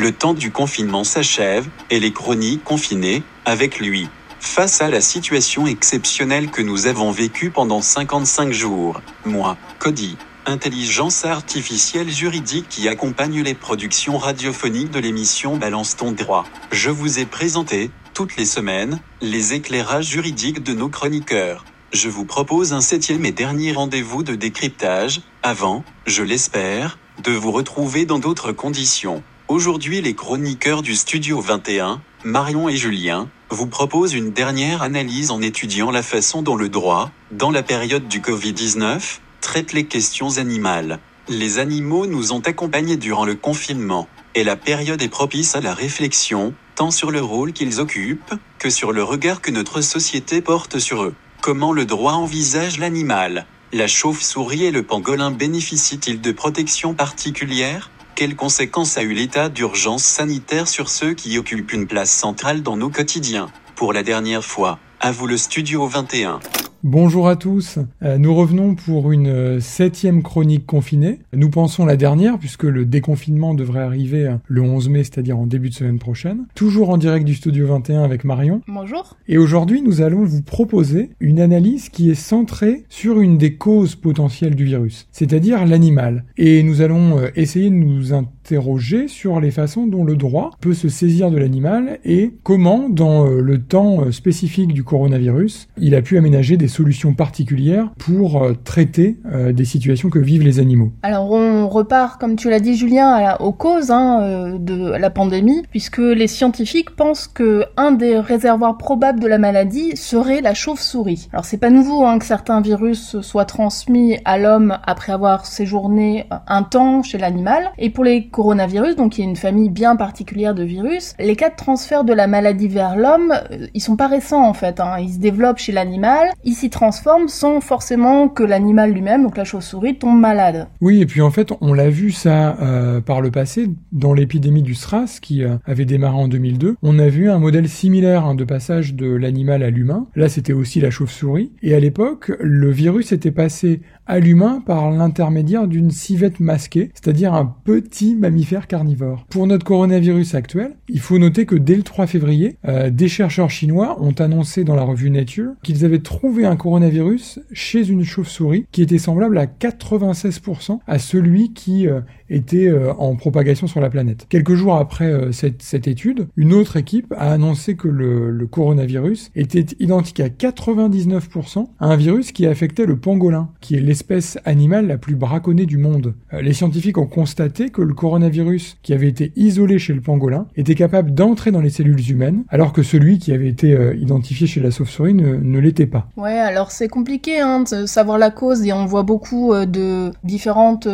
Le temps du confinement s'achève, et les chroniques confinées, avec lui. Face à la situation exceptionnelle que nous avons vécue pendant 55 jours, moi, Cody, intelligence artificielle juridique qui accompagne les productions radiophoniques de l'émission Balance ton droit, je vous ai présenté, toutes les semaines, les éclairages juridiques de nos chroniqueurs. Je vous propose un septième et dernier rendez-vous de décryptage, avant, je l'espère, de vous retrouver dans d'autres conditions. Aujourd'hui les chroniqueurs du Studio 21, Marion et Julien, vous proposent une dernière analyse en étudiant la façon dont le droit, dans la période du Covid-19, traite les questions animales. Les animaux nous ont accompagnés durant le confinement, et la période est propice à la réflexion, tant sur le rôle qu'ils occupent, que sur le regard que notre société porte sur eux. Comment le droit envisage l'animal? La chauve-souris et le pangolin bénéficient-ils de protections particulières? Quelles conséquences a eu l'état d'urgence sanitaire sur ceux qui occupent une place centrale dans nos quotidiens? Pour la dernière fois, à vous le Studio 21. Bonjour à tous, euh, nous revenons pour une euh, septième chronique confinée. Nous pensons la dernière puisque le déconfinement devrait arriver euh, le 11 mai, c'est-à-dire en début de semaine prochaine. Toujours en direct du Studio 21 avec Marion. Bonjour. Et aujourd'hui nous allons vous proposer une analyse qui est centrée sur une des causes potentielles du virus, c'est-à-dire l'animal. Et nous allons essayer de nous interroger sur les façons dont le droit peut se saisir de l'animal et comment, dans le temps spécifique du coronavirus, il a pu aménager des solutions particulières pour euh, traiter euh, des situations que vivent les animaux. Alors on repart, comme tu l'as dit Julien, aux causes hein, euh, de la pandémie, puisque les scientifiques pensent que un des réservoirs probables de la maladie serait la chauve-souris. Alors c'est pas nouveau hein, que certains virus soient transmis à l'homme après avoir séjourné un temps chez l'animal. Et pour les coronavirus, donc il y a une famille bien particulière de virus, les cas de transfert de la maladie vers l'homme, ils sont pas récents en fait. Hein. Ils se développent chez l'animal, s'y transforme sans forcément que l'animal lui-même, donc la chauve-souris, tombe malade. Oui, et puis en fait, on l'a vu ça euh, par le passé, dans l'épidémie du SRAS qui euh, avait démarré en 2002. On a vu un modèle similaire hein, de passage de l'animal à l'humain. Là, c'était aussi la chauve-souris. Et à l'époque, le virus était passé à l'humain par l'intermédiaire d'une civette masquée, c'est-à-dire un petit mammifère carnivore. Pour notre coronavirus actuel, il faut noter que dès le 3 février, euh, des chercheurs chinois ont annoncé dans la revue Nature qu'ils avaient trouvé coronavirus chez une chauve-souris qui était semblable à 96% à celui qui euh, était euh, en propagation sur la planète. Quelques jours après cette, cette, étude, une autre équipe a annoncé que le, coronavirus était identique à 99% à un virus qui affectait le pangolin, qui est l'espèce animale la plus braconnée du monde. Euh, les scientifiques ont constaté que le coronavirus qui avait été isolé chez le pangolin était capable d'entrer dans les cellules humaines, alors que celui qui avait été euh, identifié chez la sauve-souris ne, l'était pas. Alors c'est compliqué hein, de savoir la cause et on voit beaucoup euh, de différentes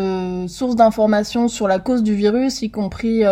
sources d'informations sur la cause du virus, y compris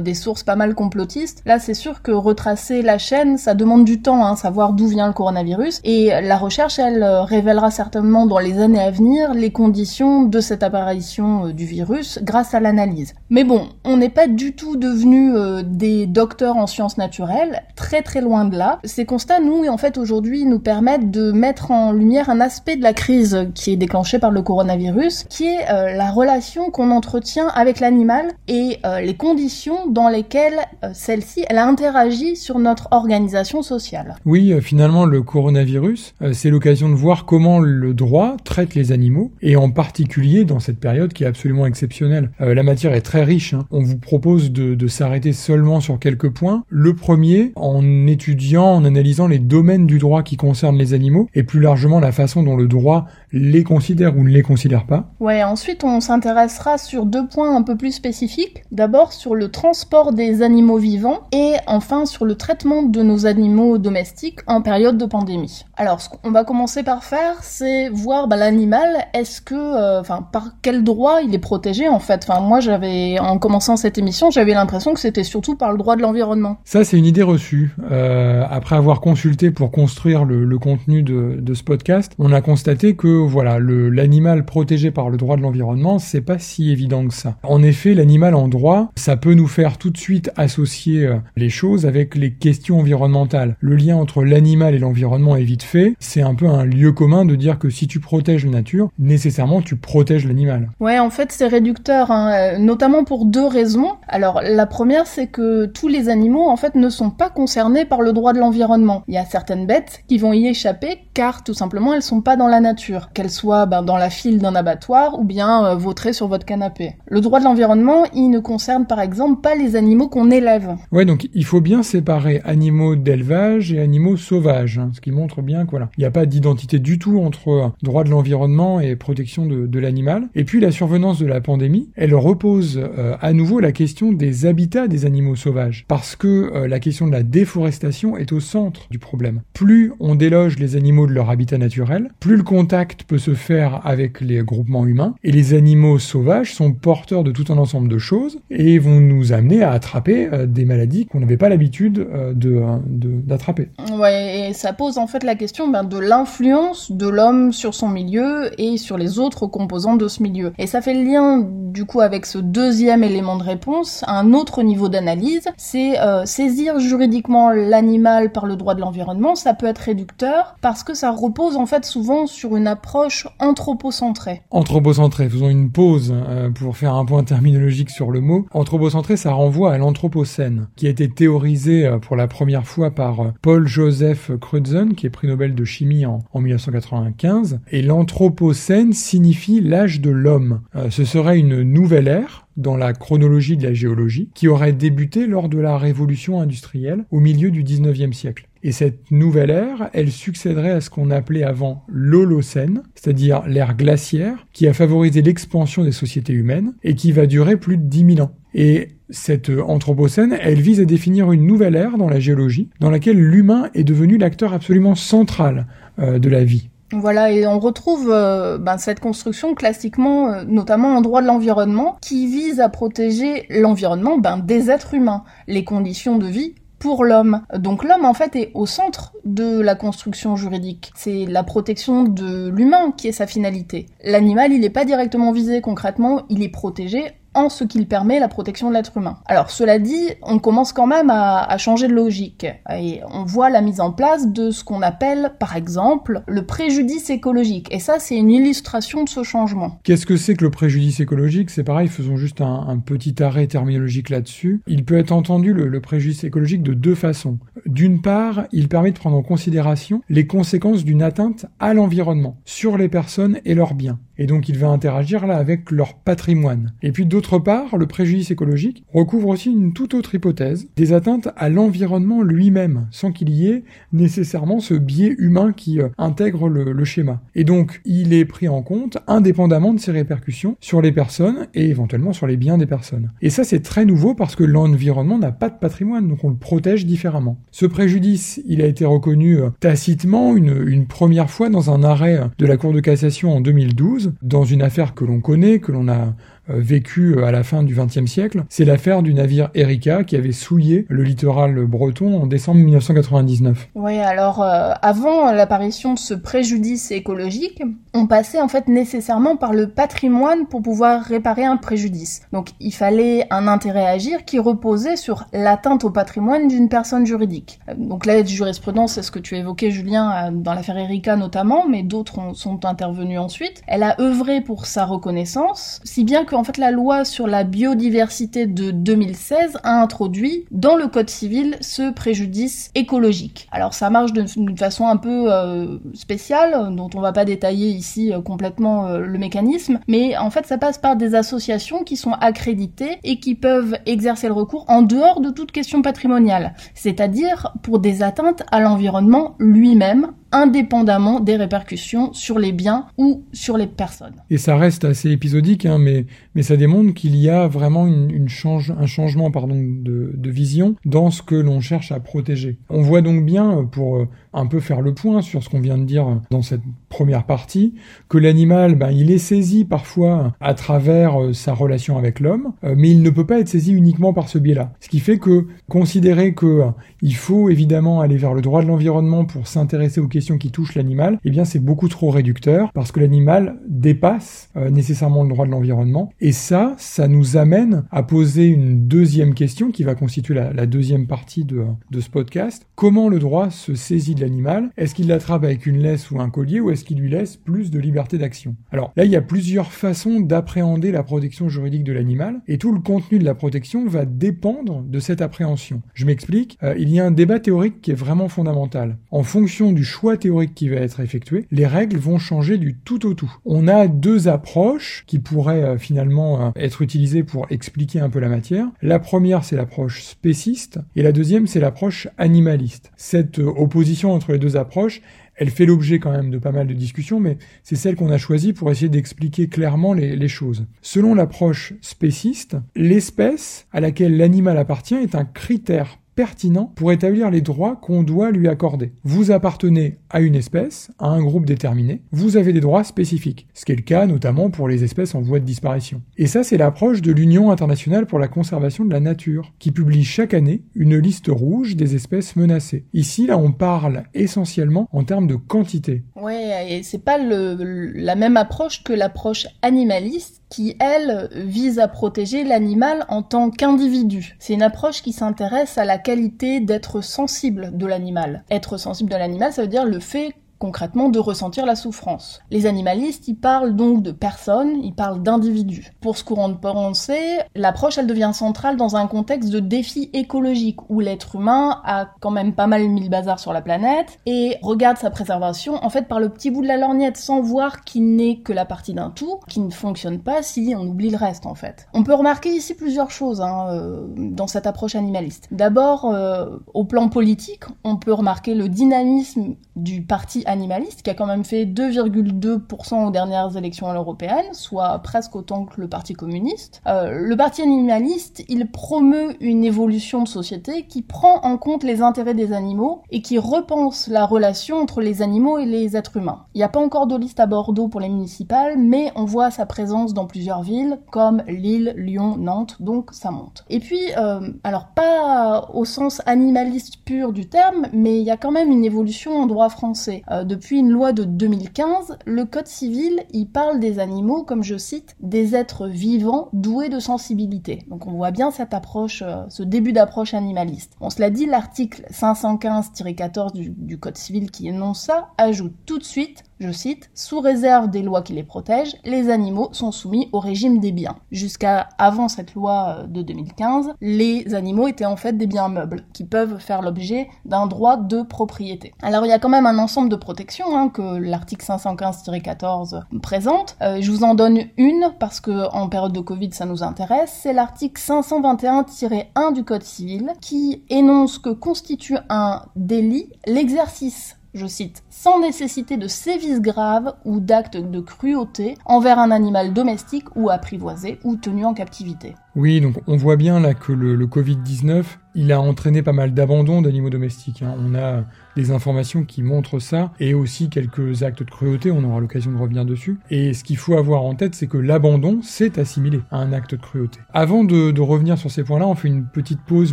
des sources pas mal complotistes. Là, c'est sûr que retracer la chaîne, ça demande du temps, hein, savoir d'où vient le coronavirus, et la recherche, elle, révélera certainement dans les années à venir les conditions de cette apparition euh, du virus grâce à l'analyse. Mais bon, on n'est pas du tout devenus euh, des docteurs en sciences naturelles, très très loin de là. Ces constats, nous, en fait, aujourd'hui, nous permettent de mettre en lumière un aspect de la crise qui est déclenchée par le coronavirus, qui est euh, la relation qu'on entretient avec l'animal et les conditions dans lesquelles celle-ci, elle a interagi sur notre organisation sociale. Oui, finalement, le coronavirus, c'est l'occasion de voir comment le droit traite les animaux, et en particulier dans cette période qui est absolument exceptionnelle. Euh, la matière est très riche, hein. on vous propose de, de s'arrêter seulement sur quelques points. Le premier, en étudiant, en analysant les domaines du droit qui concernent les animaux, et plus largement la façon dont le droit les considère ou ne les considère pas. Ouais, ensuite on s'intéressera sur deux points un peu plus spécifiques. D'abord sur le transport des animaux vivants, et enfin sur le traitement de nos animaux domestiques en période de pandémie. Alors ce qu'on va commencer par faire, c'est voir bah, l'animal est-ce que, euh, enfin, par quel droit il est protégé en fait? Enfin, moi, j'avais, en commençant cette émission, j'avais l'impression que c'était surtout par le droit de l'environnement. Ça, c'est une idée reçue. Euh, après avoir consulté pour construire le, contenu de, ce podcast, on a constaté que voilà, l'animal protégé par le droit de l'environnement, c'est pas si évident que ça. En effet, l'animal en droit, ça peut nous faire tout de suite associer euh, les choses avec les questions environnementales. Le lien entre l'animal et l'environnement est vite fait. C'est un peu un lieu commun de dire que si tu protèges la nature, nécessairement tu protèges l'animal. Ouais, en fait c'est réducteur, hein. euh, notamment pour deux raisons. Alors la première, c'est que tous les animaux en fait ne sont pas concernés par le droit de l'environnement. Il y a certaines bêtes qui vont y échapper car tout simplement elles sont pas dans la nature, qu'elles soient ben, dans la file d'un abattoir ou bien euh, vautrées sur votre canapé. Le droit de l'environnement, il ne concerne par exemple pas les animaux qu'on élève. Ouais, donc il faut bien séparer animaux d'élevage et animaux sauvages, hein, ce qui montre bien qu'il voilà, il n'y a pas d'identité du tout entre euh, droit de l'environnement et protection de, de l'animal. Et puis la survenance de la pandémie, elle repose euh, à nouveau la question des habitats des animaux sauvages, parce que euh, la question de la déforestation est au centre du problème. Plus on déloge les animaux de leur habitat naturel, plus le contact peut se faire avec les groupements humains, et les animaux sauvages sont porteurs de tout un ensemble de choses et vont nous amener à attraper euh, des maladies qu'on n'avait pas l'habitude de d'attraper. ouais, et ça pose en fait la question ben, de l'influence de l'homme sur son milieu et sur les autres composants de ce milieu. Et ça fait le lien du coup avec ce deuxième élément de réponse, un autre niveau d'analyse, c'est euh, saisir juridiquement l'animal par le droit de l'environnement, ça peut être réducteur parce que ça repose en fait souvent sur une approche anthropocentrée. Anthropocentrée, faisons une pause euh, pour faire un point terminologique sur le mot. Anthropocentré, ça renvoie à l'anthropocène, qui a été théorisé euh, pour la première fois par Paul Joseph Crutzen, qui est prix Nobel de chimie en 1995. Et l'anthropocène signifie l'âge de l'homme. ce serait une nouvelle ère dans la chronologie de la géologie qui aurait débuté lors de la révolution industrielle au milieu du 19e siècle. Et cette nouvelle ère, elle succéderait à ce qu'on appelait avant l'Holocène, c'est-à-dire l'ère glaciaire, qui a favorisé l'expansion des sociétés humaines et qui va durer plus de 10 000 ans. Et cette Anthropocène, elle vise à définir une nouvelle ère dans la géologie, dans laquelle l'humain est devenu l'acteur absolument central euh, de la vie. Voilà, et on retrouve euh, ben, cette construction classiquement, euh, notamment en droit de l'environnement, qui vise à protéger l'environnement ben, des êtres humains, les conditions de vie pour l'homme. Donc l'homme en fait est au centre de la construction juridique. C'est la protection de l'humain qui est sa finalité. L'animal, il n'est pas directement visé concrètement, il est protégé en ce qu'il permet la protection de l'être humain. Alors cela dit, on commence quand même à, changer de logique et on voit la mise en place de ce qu'on appelle par exemple le préjudice écologique et ça c'est une illustration de ce changement. Qu'est-ce que c'est que le préjudice écologique? C'est pareil, faisons juste un, petit arrêt terminologique là-dessus. Il peut être entendu le, le préjudice écologique de deux façons. D'une part, il permet de prendre en considération les conséquences d'une atteinte à l'environnement sur les personnes et leurs biens et donc il va interagir là avec leur patrimoine. Et puis d'autre part, le préjudice écologique recouvre aussi une toute autre hypothèse, des atteintes à l'environnement lui-même, sans qu'il y ait nécessairement ce biais humain qui euh, intègre le, schéma. Et donc il est pris en compte indépendamment de ses répercussions sur les personnes et éventuellement sur les biens des personnes. Et ça c'est très nouveau parce que l'environnement n'a pas de patrimoine, donc on le protège différemment. Ce préjudice, il a été reconnu euh, tacitement une, une première fois dans un arrêt de la Cour de cassation en 2012 dans une affaire que l'on connaît, que l'on a vécu euh, à la fin du XXe siècle. C'est l'affaire du navire Erika qui avait souillé le littoral breton en décembre 1999. Oui, alors euh, avant l'apparition de ce préjudice écologique, on passait en fait nécessairement par le patrimoine pour pouvoir réparer un préjudice. Donc il fallait un intérêt à agir qui reposait sur l'atteinte au patrimoine d'une personne juridique. Donc là, jurisprudence, c'est ce que tu évoquais Julien dans l'affaire Erika notamment, mais d'autres sont intervenus ensuite. Elle a œuvré pour sa reconnaissance, si bien que en fait la loi sur la biodiversité de 2016 a introduit dans le code civil ce préjudice écologique. Alors ça marche d'une façon un peu euh, spéciale, dont on va pas détailler ici euh, complètement euh, le mécanisme, mais en fait ça passe par des associations qui sont accréditées et qui peuvent exercer le recours en dehors de toute question patrimoniale, c'est-à-dire pour des atteintes à l'environnement lui-même indépendamment des répercussions sur les biens ou sur les personnes. Et ça reste assez épisodique, hein, mais, mais ça démontre qu'il y a vraiment une, change, un changement pardon, de, de, vision dans ce que l'on cherche à protéger. On voit donc bien, pour euh, un peu faire le point sur ce qu'on vient de dire dans cette première partie, que l'animal, ben, il est saisi parfois à travers euh, sa relation avec l'homme, euh, mais il ne peut pas être saisi uniquement par ce biais-là. Ce qui fait que considérer que il faut évidemment aller vers le droit de l'environnement pour s'intéresser aux questions qui touche l'animal, eh bien c'est beaucoup trop réducteur parce que l'animal dépasse euh, nécessairement le droit de l'environnement. Et ça, ça nous amène à poser une deuxième question qui va constituer la, deuxième partie de, de ce podcast. Comment le droit se saisit de l'animal? Est-ce qu'il l'attrape avec une laisse ou un collier ou est-ce qu'il lui laisse plus de liberté d'action? Alors là, il y a plusieurs façons d'appréhender la protection juridique de l'animal et tout le contenu de la protection va dépendre de cette appréhension. Je m'explique, euh, il y a un débat théorique qui est vraiment fondamental. En fonction du choix théorique qui va être effectué, les règles vont changer du tout au tout. On a deux approches qui pourraient euh, finalement euh, être utilisées pour expliquer un peu la matière. La première, c'est l'approche spéciste et la deuxième, c'est l'approche animaliste. Cette opposition entre les deux approches, elle fait l'objet quand même de pas mal de discussions, mais c'est celle qu'on a choisie pour essayer d'expliquer clairement les, les, choses. Selon l'approche spéciste, l'espèce à laquelle l'animal appartient est un critère pertinent pour établir les droits qu'on doit lui accorder. Vous appartenez à une espèce, à un groupe déterminé, vous avez des droits spécifiques, ce qui est le cas notamment pour les espèces en voie de disparition. Et ça, c'est l'approche de l'Union internationale pour la conservation de la nature, qui publie chaque année une liste rouge des espèces menacées. Ici, là, on parle essentiellement en termes de quantité. Ouais, et c'est pas la même approche que l'approche animaliste qui, elle, vise à protéger l'animal en tant qu'individu. C'est une approche qui s'intéresse à la qualité d'être sensible de l'animal. Être sensible de l'animal, ça veut dire le fait concrètement de ressentir la souffrance. Les animalistes, ils parlent donc de personnes, ils parlent d'individus. Pour ce courant de pensée, l'approche, elle devient centrale dans un contexte de défi écologique où l'être humain a quand même pas mal mis le bazar sur la planète et regarde sa préservation en fait par le petit bout de la lorgnette sans voir qu'il n'est que la partie d'un tout qui ne fonctionne pas si on oublie le reste en fait. On peut remarquer ici plusieurs choses hein, euh, dans cette approche animaliste. D'abord, euh, au plan politique, on peut remarquer le dynamisme du parti animaliste, qui a quand même fait 2,2% aux dernières élections européennes, soit presque autant que le Parti communiste. Euh, le Parti animaliste, il promeut une évolution de société qui prend en compte les intérêts des animaux et qui repense la relation entre les animaux et les êtres humains. Il n'y a pas encore de liste à Bordeaux pour les municipales, mais on voit sa présence dans plusieurs villes comme Lille, Lyon, Nantes, donc ça monte. Et puis, euh, alors pas au sens animaliste pur du terme, mais il y a quand même une évolution en droit français. Euh, depuis une loi de 2015, le Code civil y parle des animaux, comme je cite, des êtres vivants doués de sensibilité. Donc on voit bien cette approche, euh, ce début d'approche animaliste. On se dit, l'article 515-14 du, du Code civil qui énonce ça ajoute tout de suite je cite, sous réserve des lois qui les protègent, les animaux sont soumis au régime des biens. Jusqu'à avant cette loi euh, de 2015, les animaux étaient en fait des biens meubles qui peuvent faire l'objet d'un droit de propriété. Alors il y a quand même un ensemble de protections hein, que l'article 515-14 présente. Euh, je vous en donne une parce que en période de Covid ça nous intéresse. C'est l'article 521-1 du Code civil qui énonce que constitue un délit l'exercice je cite, sans nécessité de sévices graves ou d'actes de cruauté envers un animal domestique ou apprivoisé ou tenu en captivité. Oui, donc on voit bien là que le, Covid-19, il a entraîné pas mal d'abandon d'animaux domestiques. Hein. On a des informations qui montrent ça, et aussi quelques actes de cruauté, on aura l'occasion de revenir dessus. Et ce qu'il faut avoir en tête, c'est que l'abandon s'est assimilé à un acte de cruauté. Avant de revenir sur ces points-là, on fait une petite pause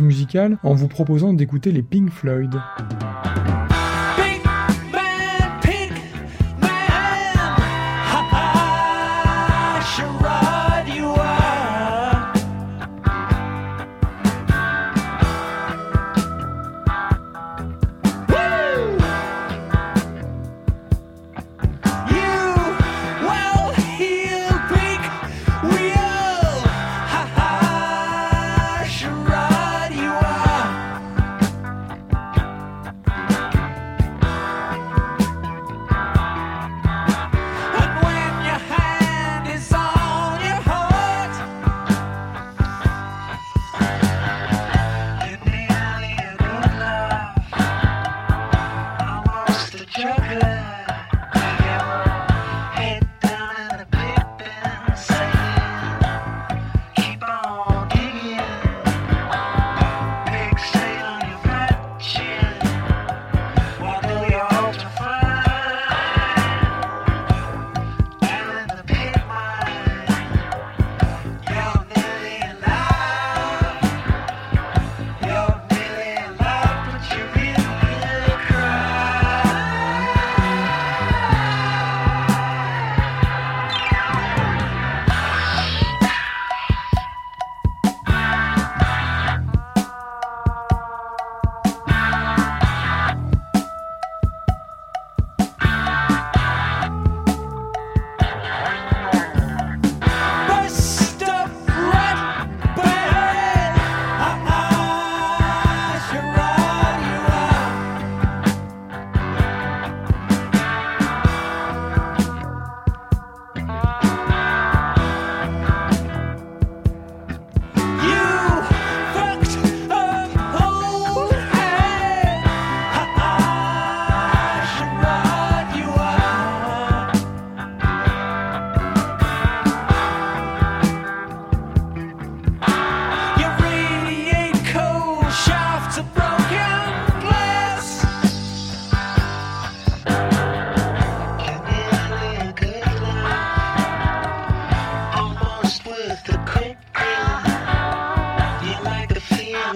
musicale en vous proposant d'écouter les Pink Floyd.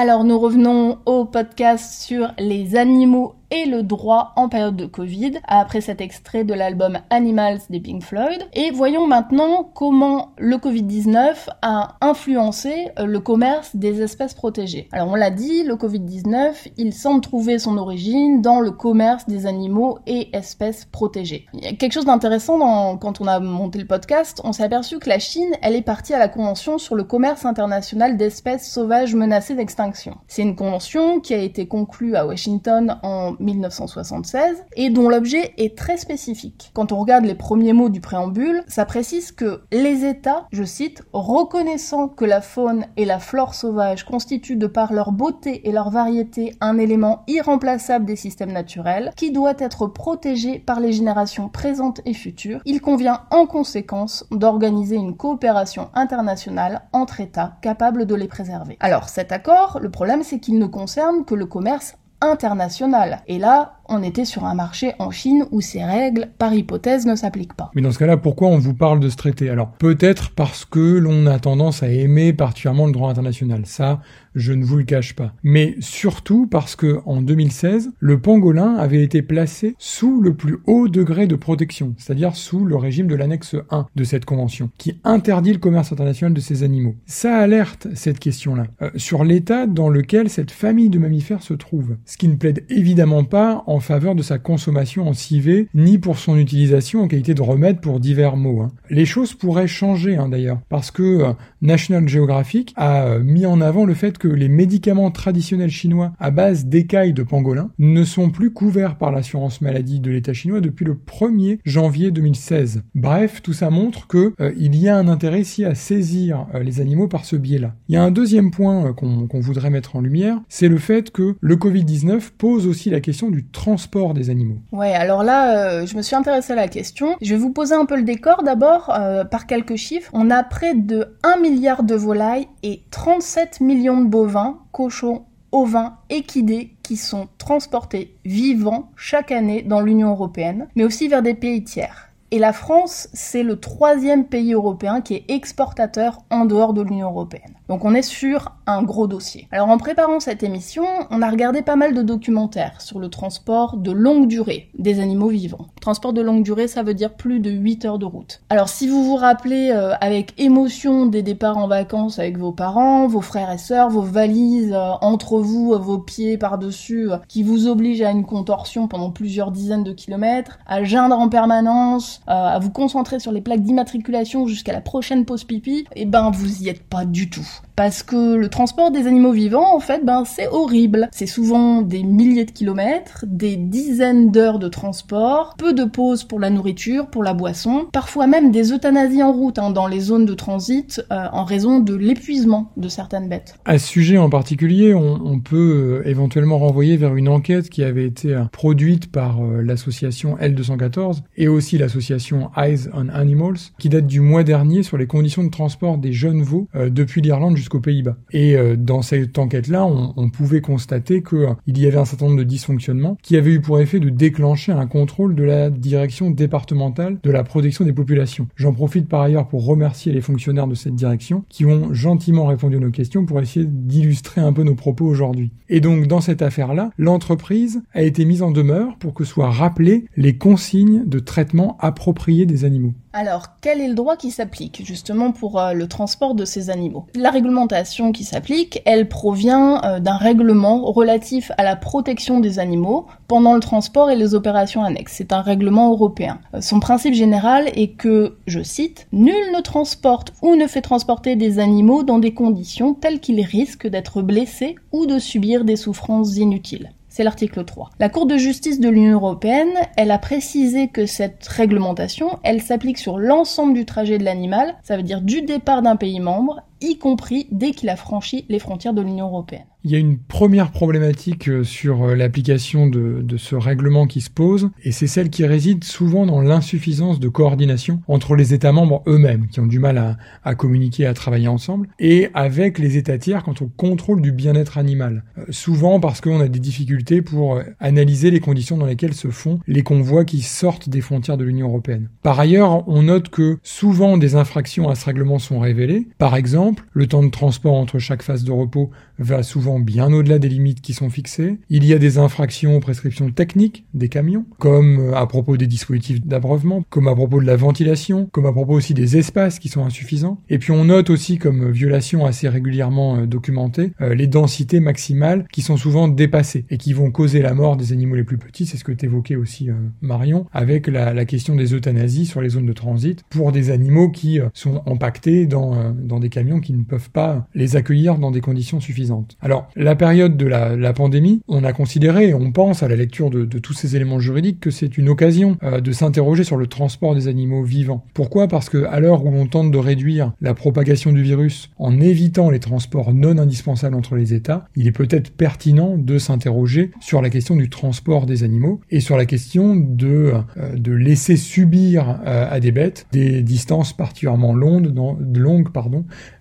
Alors nous revenons au podcast sur les animaux et le droit en période de Covid, après cet extrait de l'album Animals des Pink Floyd. Et voyons maintenant comment le Covid-19 a influencé euh, le commerce des espèces protégées. Alors on l'a dit, le Covid-19, il semble trouver son origine dans le commerce des animaux et espèces protégées. Il y a quelque chose d'intéressant quand on a monté le podcast, on s'est aperçu que la Chine, elle est partie à la convention sur le commerce international d'espèces sauvages menacées d'extinction. C'est une convention qui a été conclue à Washington en 1976 et dont l'objet est très spécifique. Quand on regarde les premiers mots du préambule, ça précise que les États, je cite, reconnaissant que la faune et la flore sauvage constituent de par leur beauté et leur variété un élément irremplaçable des systèmes naturels qui doit être protégé par les générations présentes et futures, il convient en conséquence d'organiser une coopération internationale entre États capables de les préserver. Alors cet accord, le problème c'est qu'il ne concerne que le commerce international. Et là, on était sur un marché en Chine où ces règles, par hypothèse, ne s'appliquent pas. Mais dans ce cas-là, pourquoi on vous parle de ce traité? Alors, peut-être parce que l'on a tendance à aimer particulièrement le droit international. Ça, je ne vous le cache pas. Mais surtout parce que, en 2016, le pangolin avait été placé sous le plus haut degré de protection, c'est-à-dire sous le régime de l'annexe 1 de cette convention, qui interdit le commerce international de ces animaux. Ça alerte cette question-là euh, sur l'état dans lequel cette famille de mammifères se trouve, ce qui ne plaide évidemment pas en faveur de sa consommation en civet, ni pour son utilisation en qualité de remède pour divers maux. Hein. Les choses pourraient changer hein, d'ailleurs, parce que euh, National Geographic a euh, mis en avant le fait que les médicaments traditionnels chinois à base d'écailles de pangolin ne sont plus couverts par l'assurance maladie de l'État chinois depuis le 1er janvier 2016. Bref, tout ça montre que euh, il y a un intérêt ici à saisir les animaux par ce biais-là. Il y a un deuxième point qu'on voudrait mettre en lumière, c'est le fait que le Covid-19 pose aussi la question du transport des animaux. Ouais, alors là, euh, je me suis intéressée à la question. Je vais vous poser un peu le décor d'abord euh, par quelques chiffres. On a près de 1 milliard de volailles et 37 millions de bovins, cochons, ovins, équidés qui sont transportés vivants chaque année dans l'Union européenne, mais aussi vers des pays tiers. Et la France, c'est le troisième pays européen qui est exportateur en dehors de l'Union européenne. Donc on est sur un gros dossier. Alors en préparant cette émission, on a regardé pas mal de documentaires sur le transport de longue durée des animaux vivants. Transport de longue durée, ça veut dire plus de 8 heures de route. Alors si vous vous rappelez euh, avec émotion des départs en vacances avec vos parents, vos frères et sœurs, vos valises euh, entre vous, euh, vos pieds par-dessus, qui vous obligent à une contorsion pendant plusieurs dizaines de kilomètres, à geindre en permanence, à vous concentrer sur les plaques d'immatriculation jusqu'à la prochaine pause pipi, et eh ben vous y êtes pas du tout parce que le transport des animaux vivants, en fait, ben c'est horrible. C'est souvent des milliers de kilomètres, des dizaines d'heures de transport, peu de pauses pour la nourriture, pour la boisson, parfois même des euthanasies en route hein, dans les zones de transit euh, en raison de l'épuisement de certaines bêtes. À ce sujet en particulier, on, peut euh, éventuellement renvoyer vers une enquête qui avait été euh, produite par l'association L214 et aussi l'association Eyes on Animals, qui date du mois dernier sur les conditions de transport des jeunes veaux depuis l'Irlande jusqu'aux Pays-Bas. Euh, dans cette enquête-là, on, pouvait constater qu'il y avait un certain nombre de dysfonctionnements qui avaient eu pour effet de déclencher un contrôle de la direction départementale de la protection des populations. J'en profite par ailleurs pour remercier les fonctionnaires de cette direction qui ont gentiment répondu à nos questions pour essayer d'illustrer un peu nos propos aujourd'hui. Et donc dans cette affaire-là, l'entreprise a été mise en demeure pour que soient rappelées les consignes de traitement approprié des animaux. Alors, quel est le droit qui s'applique justement pour euh, le transport de ces animaux? La réglementation qui s'applique, elle provient euh, d'un règlement relatif à la protection des animaux pendant le transport et les opérations annexes. C'est un règlement européen. Euh, son principe général est que, je cite, Nul ne transporte ou ne fait transporter des animaux dans des conditions telles qu'ils risquent d'être blessés ou de subir des souffrances inutiles c'est l'article 3. La Cour de justice de l'Union européenne, elle a précisé que cette réglementation, elle s'applique sur l'ensemble du trajet de l'animal, ça veut dire du départ d'un pays membre y compris dès qu'il a franchi les frontières de l'Union européenne. Il y a une première problématique euh, sur euh, l'application de, ce règlement qui se pose, et c'est celle qui réside souvent dans l'insuffisance de coordination entre les États membres eux-mêmes, qui ont du mal à, à, communiquer, à travailler ensemble, et avec les États tiers quant au contrôle du bien-être animal. Euh, souvent parce qu'on a des difficultés pour analyser les conditions dans lesquelles se font les convois qui sortent des frontières de l'Union européenne. Par ailleurs, on note que souvent des infractions à ce règlement sont révélées. Par exemple, le temps de transport entre chaque phase de repos va souvent bien au-delà des limites qui sont fixées. Il y a des infractions aux prescriptions techniques des camions, comme euh, à propos des dispositifs d'abreuvement, comme à propos de la ventilation, comme à propos aussi des espaces qui sont insuffisants. Et puis on note aussi comme violation assez régulièrement euh, documentée euh, les densités maximales qui sont souvent dépassées et qui vont causer la mort des animaux les plus petits. C'est ce que t'évoquais aussi Marion avec la, question des euthanasies sur les zones de transit pour des animaux qui sont empaquetés dans, dans des camions qui ne peuvent pas les accueillir dans des conditions suffisantes. Alors, la période de la, pandémie, on a considéré, on pense à la lecture de, tous ces éléments juridiques, que c'est une occasion euh, de s'interroger sur le transport des animaux vivants. Pourquoi? Parce que à l'heure où l'on tente de réduire la propagation du virus en évitant les transports non indispensables entre les États, il est peut-être pertinent de s'interroger sur la question du transport des animaux et sur la question de, euh, laisser subir euh, à des bêtes des distances particulièrement longues,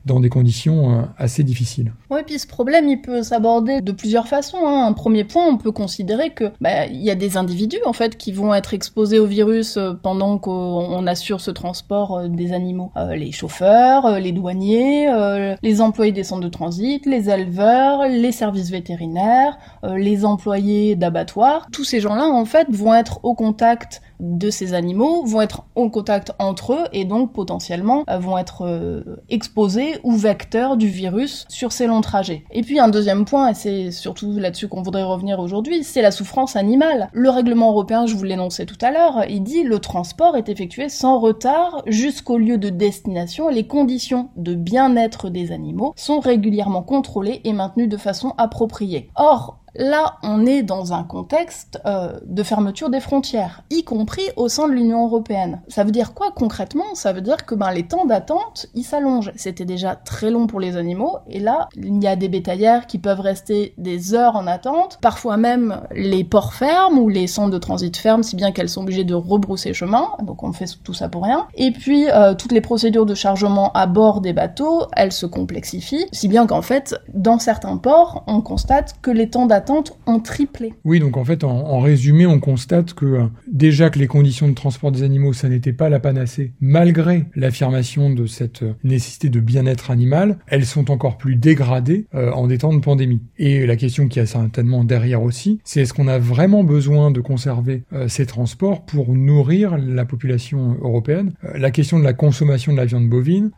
dans des conditions assez difficiles. Oui, puis ce problème, il peut s'aborder de plusieurs façons. Hein. Un premier point, on peut considérer que bah, il y a des individus en fait qui vont être exposés au virus euh, pendant qu'on assure ce transport euh, des animaux. Euh, les chauffeurs, les douaniers, les employés des centres de transit, les éleveurs, les services vétérinaires, les employés d'abattoirs. Tous ces gens-là en fait vont être au contact de ces animaux vont être en contact entre eux et donc potentiellement euh, vont être euh, exposés ou vecteurs du virus sur ces longs trajets. Et puis un deuxième point, et c'est surtout là-dessus qu'on voudrait revenir aujourd'hui, c'est la souffrance animale. Le règlement européen, je vous l'énonçais tout à l'heure, il dit le transport est effectué sans retard jusqu'au lieu de destination et les conditions de bien-être des animaux sont régulièrement contrôlées et maintenues de façon appropriée. Or, Là, on est dans un contexte euh, de fermeture des frontières, y compris au sein de l'Union européenne. Ça veut dire quoi concrètement? Ça veut dire que ben, les temps d'attente, ils s'allongent. C'était déjà très long pour les animaux, et là, il y a des bétaillères qui peuvent rester des heures en attente. Parfois même, les ports ferment ou les centres de transit ferment, si bien qu'elles sont obligées de rebrousser chemin. Donc on fait tout ça pour rien. Et puis, euh, toutes les procédures de chargement à bord des bateaux, elles se complexifient, si bien qu'en fait, dans certains ports, on constate que les temps d'attente ont triplé. Oui, donc en fait, en, résumé, on constate que euh, déjà que les conditions de transport des animaux, ça n'était pas la panacée, malgré l'affirmation de cette euh, nécessité de bien-être animal, elles sont encore plus dégradées euh, en des temps de pandémie. Et la question qui a certainement derrière aussi, c'est est-ce qu'on a vraiment besoin de conserver ces transports pour nourrir la population européenne? La question de la consommation de la viande bovine,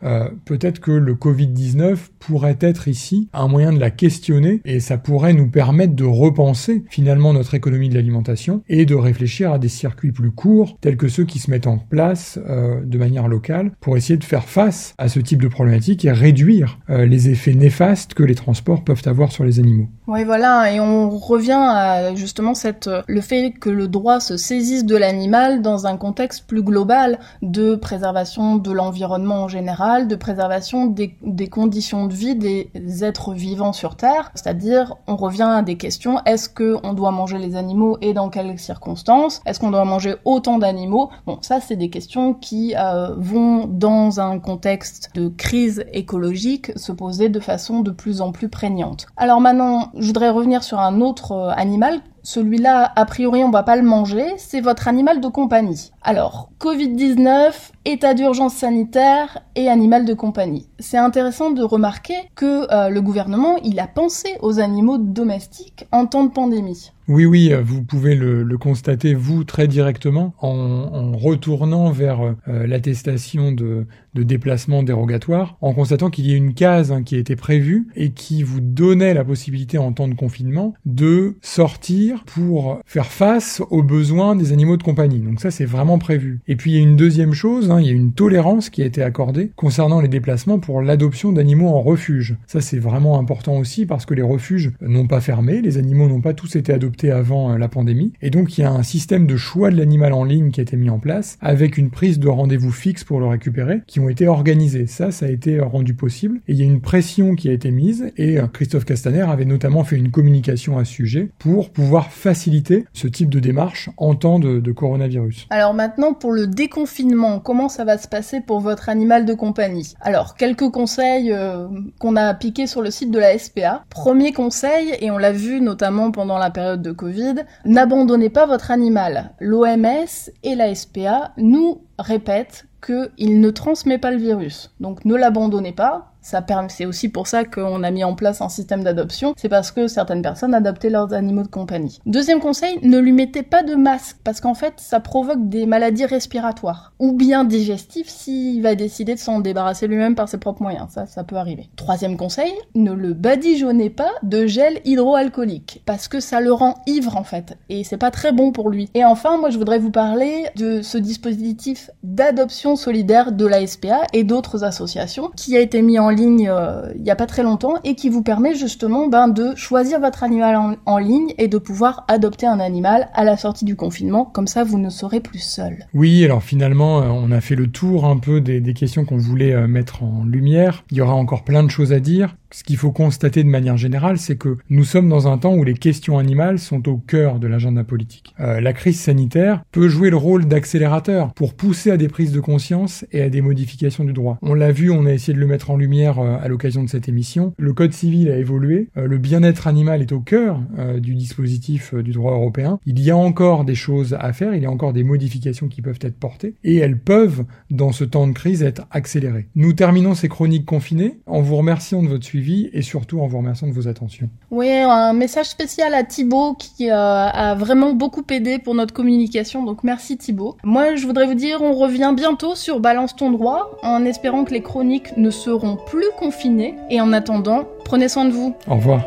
peut-être que le Covid-19 pourrait être ici un moyen de la questionner et ça pourrait nous permettre de repenser finalement notre économie de l'alimentation et de réfléchir à des circuits plus courts tels que ceux qui se mettent en place euh, de manière locale pour essayer de faire face à ce type de problématique et réduire euh, les effets néfastes que les transports peuvent avoir sur les animaux. Oui, voilà, et on revient à justement cette, le fait que le droit se saisisse de l'animal dans un contexte plus global de préservation de l'environnement en général, de préservation des, des conditions de vie des êtres vivants sur Terre, c'est-à-dire on revient à des questions, est-ce qu'on doit manger les animaux et dans quelles circonstances? Est-ce qu'on doit manger autant d'animaux? Bon, ça c'est des questions qui euh, vont dans un contexte de crise écologique se poser de façon de plus en plus prégnante. Alors maintenant, je voudrais revenir sur un autre euh, animal celui-là, a priori, on va pas le manger, c'est votre animal de compagnie. Alors, Covid-19, état d'urgence sanitaire et animal de compagnie. C'est intéressant de remarquer que euh, le gouvernement, il a pensé aux animaux domestiques en temps de pandémie. Oui, oui, euh, vous pouvez le, constater, vous, très directement, en, retournant vers euh, l'attestation de, déplacement dérogatoire, en constatant qu'il y a une case hein, qui été prévue et qui vous donnait la possibilité en temps de confinement de sortir pour faire face aux besoins des animaux de compagnie. Donc ça, c'est vraiment prévu. Et puis il y a une deuxième chose, hein, il y a une tolérance qui a été accordée concernant les déplacements pour l'adoption d'animaux en refuge. Ça, c'est vraiment important aussi parce que les refuges n'ont pas fermé, les animaux n'ont pas tous été adoptés avant euh, la pandémie, et donc il y a un système de choix de l'animal en ligne qui a été mis en place avec une prise de rendez-vous fixe pour le récupérer, qui ont été organisés. Ça, ça a été rendu possible, et il y a une pression qui a été mise, et euh, Christophe Castaner avait notamment fait une communication à ce sujet pour pouvoir faciliter ce type de démarche en temps de, coronavirus. Alors maintenant, pour le déconfinement, comment ça va se passer pour votre animal de compagnie? Alors, quelques conseils euh, qu'on a appliqués sur le site de la SPA. Premier conseil, et on l'a vu notamment pendant la période de Covid, n'abandonnez pas votre animal. L'OMS et la SPA nous répètent qu'il ne transmet pas le virus. Donc ne l'abandonnez pas, c'est aussi pour ça qu'on a mis en place un système d'adoption. C'est parce que certaines personnes adoptaient leurs animaux de compagnie. Deuxième conseil, ne lui mettez pas de masque parce qu'en fait, ça provoque des maladies respiratoires ou bien digestives s'il va décider de s'en débarrasser lui-même par ses propres moyens. Ça, ça peut arriver. Troisième conseil, ne le badigeonnez pas de gel hydroalcoolique parce que ça le rend ivre en fait et c'est pas très bon pour lui. Et enfin, moi, je voudrais vous parler de ce dispositif d'adoption solidaire de la SPA et d'autres associations qui a été mis en ligne euh, il n'y a pas très longtemps et qui vous permet justement ben, de choisir votre animal en, ligne et de pouvoir adopter un animal à la sortie du confinement. Comme ça, vous ne serez plus seul. Oui, alors finalement, euh, on a fait le tour un peu des, questions qu'on voulait euh, mettre en lumière. Il y aura encore plein de choses à dire ce qu'il faut constater de manière générale, c'est que nous sommes dans un temps où les questions animales sont au cœur de l'agenda politique. Euh, la crise sanitaire peut jouer le rôle d'accélérateur pour pousser à des prises de conscience et à des modifications du droit. On l'a vu, on a essayé de le mettre en lumière euh, à l'occasion de cette émission. Le code civil a évolué, euh, le bien-être animal est au cœur du dispositif du droit européen. Il y a encore des choses à faire, il y a encore des modifications qui peuvent être portées et elles peuvent, dans ce temps de crise, être accélérées. Nous terminons ces chroniques confinées en vous remerciant de votre suivi et surtout en vous remerciant de vos attentions. Oui, un message spécial à Thibaut qui euh, a vraiment beaucoup aidé pour notre communication, donc merci Thibaut. Moi, je voudrais vous dire, on revient bientôt sur Balance ton droit, en espérant que les chroniques ne seront plus confinées. Et en attendant, prenez soin de vous. Au revoir.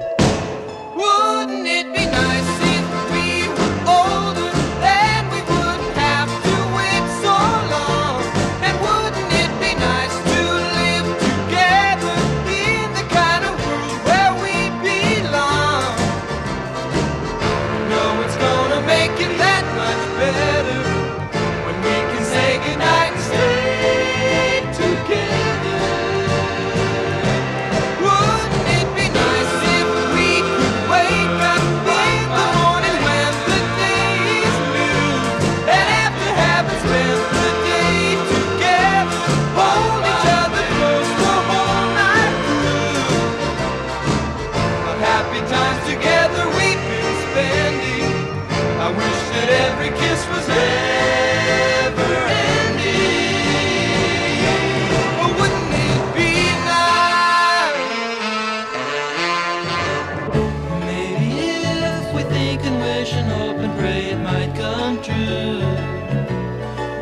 might come true.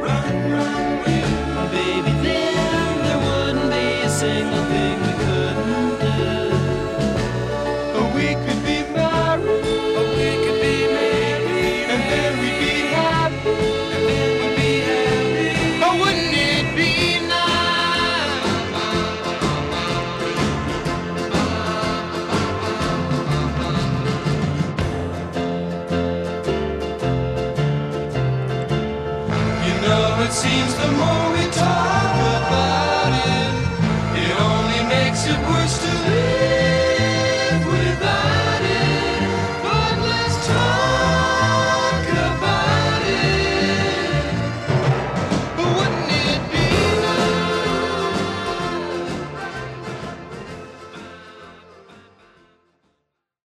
Run, run, baby, then there wouldn't be a single.